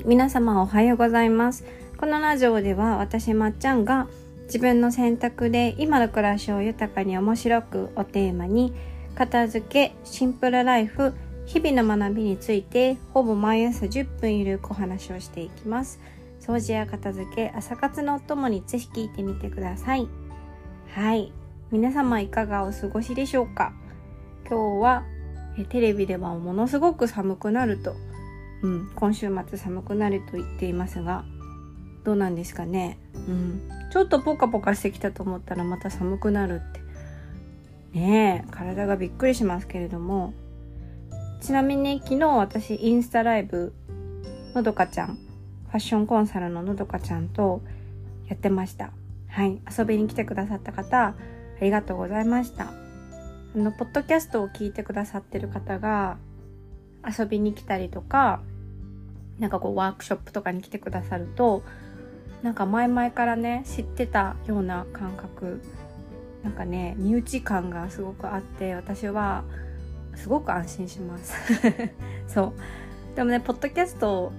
い、皆様おはようございます。このラジオでは私まっちゃんが自分の選択で今の暮らしを豊かに面白くをテーマに片付け、シンプルライフ、日々の学びについてほぼ毎朝10分ゆるくお話をしていきます。掃除や片付け、朝活のお供にぜひ聞いてみてください。はい、皆様いかがお過ごしでしょうか？今日はえテレビではものすごく寒くなるとうん、今週末寒くなると言っていますがどうなんですかね、うん、ちょっとポカポカしてきたと思ったらまた寒くなるって。ねえ体がびっくりしますけれども。ちなみに昨日私インスタライブのどかちゃんファッションコンサルののどかちゃんとやってました。はい。遊びに来てくださった方ありがとうございました。あのポッドキャストを聞いてくださってる方が遊びに来たりとかなんかこうワークショップとかに来てくださるとなんか前々からね知ってたような感覚なんかね身内感がすごくあって私はすごく安心します。そう。でもねポッドキャスト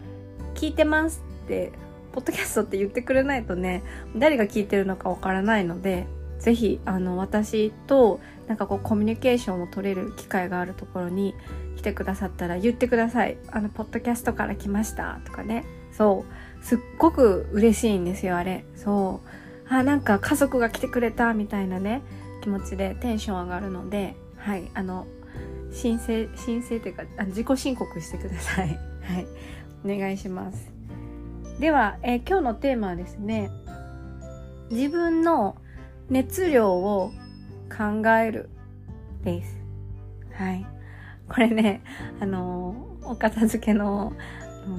聞いてますってポッドキャストって言ってくれないとね誰が聞いてるのかわからないのでぜひあの私となんかこうコミュニケーションを取れる機会があるところに来てくださったら言ってください。あの、ポッドキャストから来ましたとかね。そう。すっごく嬉しいんですよ、あれ。そう。あ、なんか家族が来てくれたみたいなね、気持ちでテンション上がるので、はい、あの、申請、申請というか、あ自己申告してください。はい。お願いします。では、えー、今日のテーマはですね、自分の熱量を考えるです。はい。これね、あの、お片付けの、う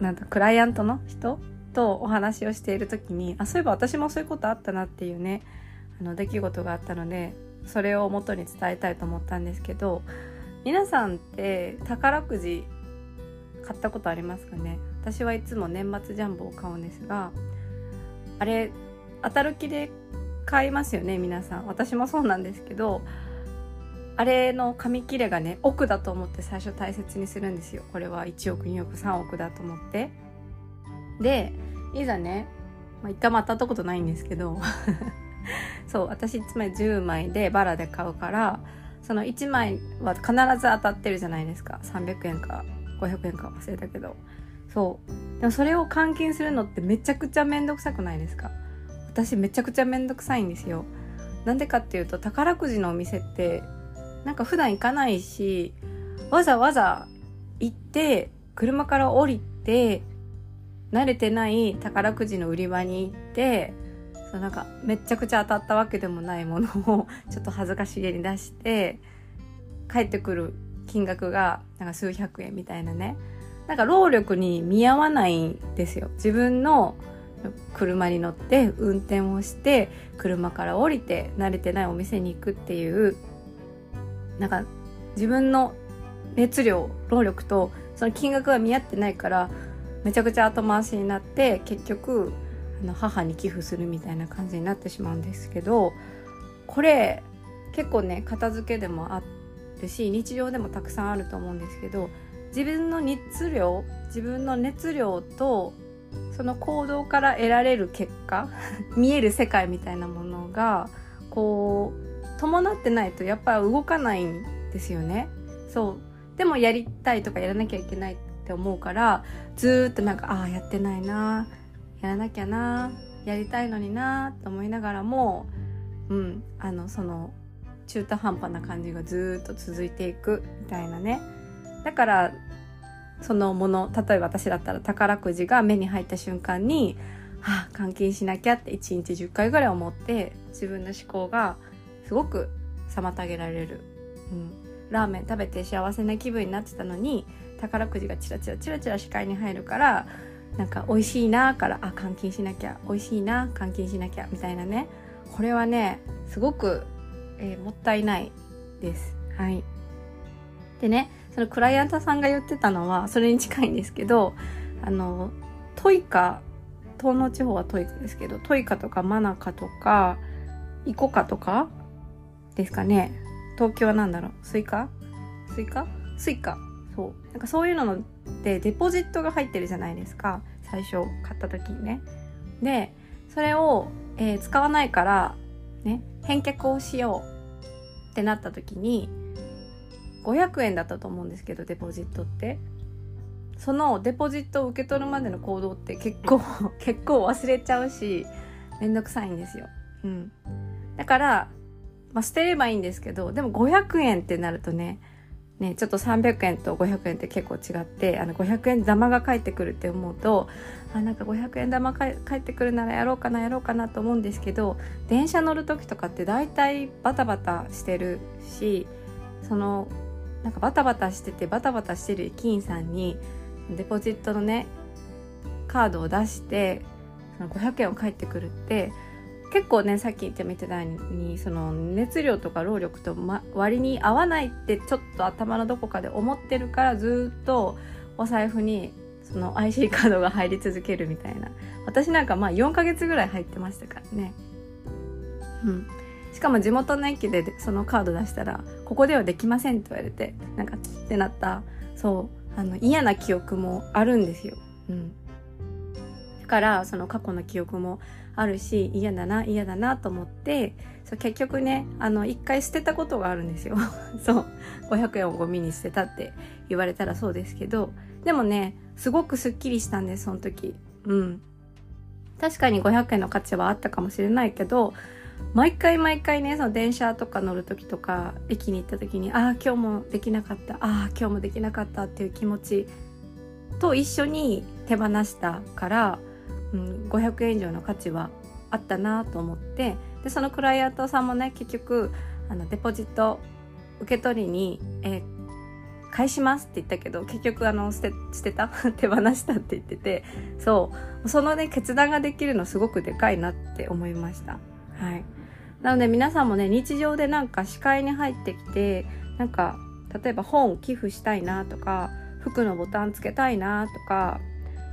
ん、なんだ、クライアントの人とお話をしている時に、あ、そういえば私もそういうことあったなっていうね、あの、出来事があったので、それを元に伝えたいと思ったんですけど、皆さんって宝くじ買ったことありますかね？私はいつも年末ジャンボを買うんですが、あれ、当たる気で買いますよね、皆さん。私もそうなんですけど、あれの紙切れがね億だと思って最初大切にするんですよ。これは1億2億3億だと思って。でいざね、まあ、一回も当たったことないんですけど そう私つまり10枚でバラで買うからその1枚は必ず当たってるじゃないですか。300円か500円か忘れたけど。そう。でもそれを換金するのってめちゃくちゃめんどくさくないですか？私めちゃくちゃめんどくさいんですよ。なんでかっていうと宝くじのお店ってなんか普段行かないしわざわざ行って車から降りて慣れてない宝くじの売り場に行ってそうなんかめちゃくちゃ当たったわけでもないものを ちょっと恥ずかしげに出して帰ってくる金額がなんか数百円みたいなね。なんか労力に見合わないんですよ。自分の車に乗って運転をして車から降りて慣れてないお店に行くっていうなんか自分の熱量労力とその金額が見合ってないからめちゃくちゃ後回しになって結局あの母に寄付するみたいな感じになってしまうんですけどこれ結構ね片付けでもあるし日常でもたくさんあると思うんですけど自分の熱量自分の熱量とその行動から得られる結果 見える世界みたいなものがこう伴ってないとやっぱ動かないんですよね。そう。でもやりたいとかやらなきゃいけないって思うからずっとなんかああやってないなやらなきゃなやりたいのになって思いながらもうんあのその中途半端な感じがずっと続いていくみたいなね。だからそのもの例えば私だったら宝くじが目に入った瞬間にああ換金しなきゃって1日10回ぐらい思って自分の思考がすごく妨げられる、うん、ラーメン食べて幸せな気分になってたのに宝くじがチラチラチラチラ視界に入るからなんか美味しいなからあ換金しなきゃ美味しいな換金しなきゃみたいなね。これはねすごく、えー、もったいないです。はい。でねそのクライアントさんが言ってたのはそれに近いんですけどあのトイカ東農地方はトイカですけどトイカとかマナカとかICOCA とかですかね。東京は何だろう？ Suica？Suica？Suica。そう。なんかそういうのってデポジットが入ってるじゃないですか。最初買った時にね。でそれを、えー、使わないからね返却をしようってなった時に500円だったと思うんですけどデポジットってそのデポジットを受け取るまでの行動って結構 結構忘れちゃうしめんどくさいんですよ。うん、だから、まあ、捨てればいいんですけどでも500円ってなるとねね、ちょっと300円と500円って結構違ってあの500円玉が返ってくるって思うとあなんか500円玉返ってくるならやろうかなやろうかなと思うんですけど電車乗る時とかって大体バタバタしてるしそのなんかバタバタしててバタバタしてる駅員さんにデポジットのねカードを出してその500円を返ってくるって結構ねさっき言ってみてたようにその熱量とか労力と、ま、割に合わないってちょっと頭のどこかで思ってるからずっとお財布にその IC カードが入り続けるみたいな私なんかまあ4ヶ月ぐらい入ってましたからねうんしかも地元の駅でそのカード出したら「ここではできません」って言われてなんかキッてなったそうあの嫌な記憶もあるんですよ。うん、だからその過去の記憶もあるし嫌だな嫌だなと思ってそう結局ねあの一回捨てたことがあるんですよ。そう500円をゴミに捨てたって言われたらそうですけどでもねすごくすっきりしたんですその時。うん確かに500円の価値はあったかもしれないけど毎回毎回ねその電車とか乗る時とか駅に行った時にああ今日もできなかったああ今日もできなかったっていう気持ちと一緒に手放したから、うん、500円以上の価値はあったなと思ってでそのクライアントさんもね結局あのデポジット受け取りに、えー、返しますって言ったけど結局あの捨て捨てた？手放したって言っててそうそのね決断ができるのすごくでかいなって思いました。はい。なので皆さんもね日常でなんか視界に入ってきてなんか例えば本寄付したいなとか服のボタンつけたいなとか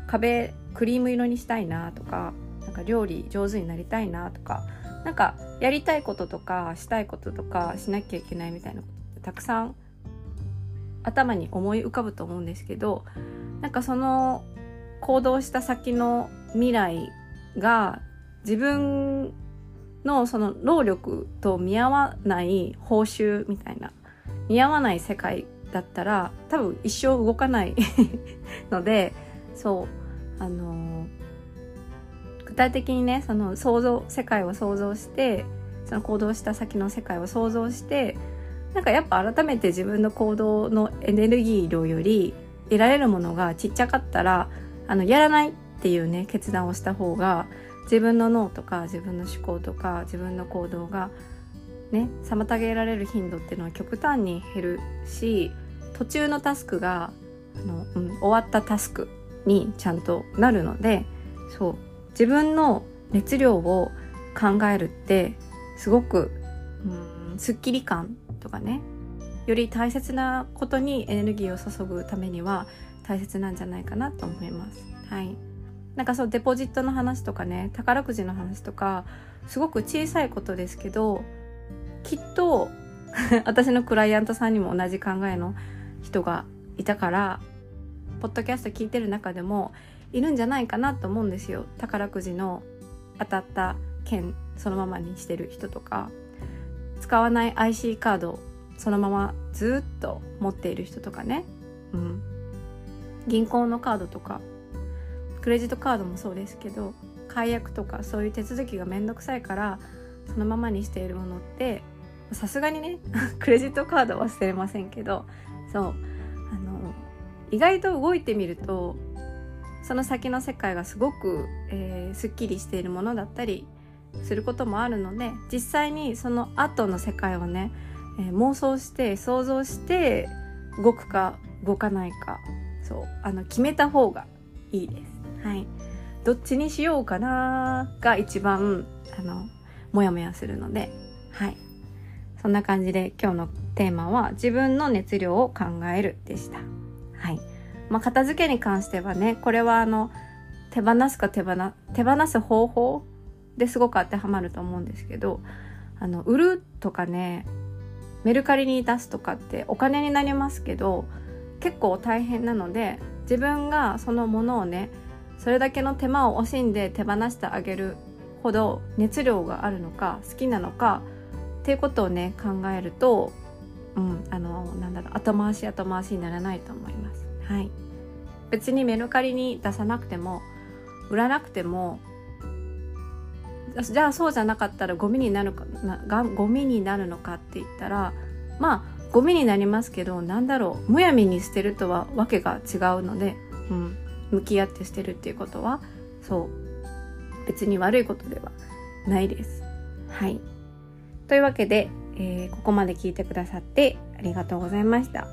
壁クリーム色にしたいなとかなんか料理上手になりたいなとかなんかやりたいこととかしたいこととかしなきゃいけないみたいなことたくさん頭に思い浮かぶと思うんですけどなんかその行動した先の未来が自分のその労力と見合わない報酬みたいな見合わない世界だったら多分一生動かない のでそうあの、具体的にねその想像世界を想像してその行動した先の世界を想像してなんかやっぱ改めて自分の行動のエネルギー量より得られるものがちっちゃかったらあのやらないっていうね決断をした方が自分の脳とか自分の思考とか自分の行動がね妨げられる頻度っていうのは極端に減るし途中のタスクがあの、うん、終わったタスクにちゃんとなるのでそう自分の熱量を考えるってすごく、うん、すっきり感とかねより大切なことにエネルギーを注ぐためには大切なんじゃないかなと思います。はいなんかそうデポジットの話とかね宝くじの話とかすごく小さいことですけどきっと 私のクライアントさんにも同じ考えの人がいたからポッドキャスト聞いてる中でもいるんじゃないかなと思うんですよ。宝くじの当たった券そのままにしてる人とか。使わない IC カードそのままずっと持っている人とかね、うん、銀行のカードとか。クレジットカードもそうですけど解約とかそういう手続きがめんどくさいからそのままにしているものってさすがにね クレジットカードは捨てれませんけどそうあの意外と動いてみるとその先の世界がすごく、えー、すっきりしているものだったりすることもあるので実際にその後の世界をね、えー、妄想して想像して動くか動かないかそうあの決めた方がいいです。はい、どっちにしようかなが一番あのモヤモヤするので、はい、そんな感じで今日のテーマは自分の熱量を考えるでした。はいまあ、片付けに関してはねこれはあの手放すか手放手放す方法ですごく当てはまると思うんですけどあの売るとかねメルカリに出すとかってお金になりますけど結構大変なので自分がそのものをねそれだけの手間を惜しんで手放してあげるほど熱量があるのか好きなのかっていうことをね考えると、うん、あのなんだろう後回し後回しにならないと思います。はい、別にメルカリに出さなくても売らなくてもじゃあそうじゃなかったらゴミになるかなゴミになるのかって言ったらまあゴミになりますけどなんだろうむやみに捨てるとはわけが違うので、うん、向き合って捨てるっていうことはそう別に悪いことではないです。はい。というわけで、えー、ここまで聞いてくださってありがとうございました。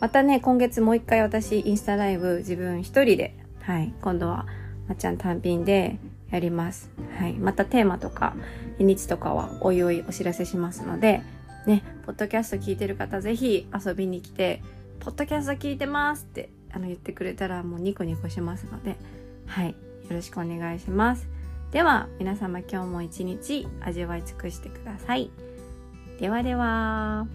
またね、今月もう一回私インスタライブ自分一人で、はい、今度はまっちゃん単品でやります。はい。またテーマとか、日にちとかはおいおいお知らせしますので、ね、ポッドキャスト聞いてる方ぜひ遊びに来て、ポッドキャスト聞いてますってあの言ってくれたらもうニコニコしますので、はい。よろしくお願いします。では、皆様今日も一日味わい尽くしてください。ではでは。